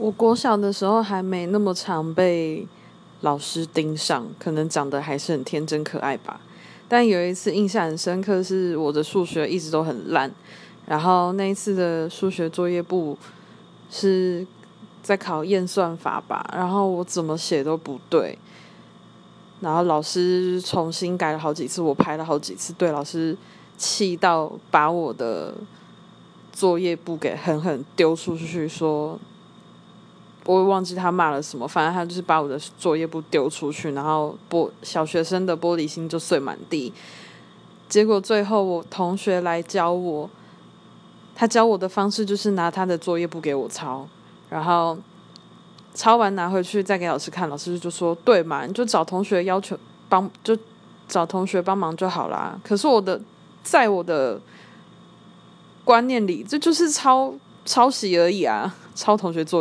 我国小的时候还没那么常被老师盯上，可能长得还是很天真可爱吧。但有一次印象很深刻，是我的数学一直都很烂，然后那一次的数学作业簿是在考验算法吧，然后我怎么写都不对，然后老师重新改了好几次，我排了好几次对，老师气到把我的作业簿给狠狠丢出去，说。我忘记他骂了什么，反正他就是把我的作业簿丢出去，然后玻小学生的玻璃心就碎满地。结果最后我同学来教我，他教我的方式就是拿他的作业簿给我抄，然后抄完拿回去再给老师看，老师就说：“对嘛，你就找同学要求帮，就找同学帮忙就好啦。”可是我的在我的观念里，这就是抄抄袭而已啊，抄同学作业。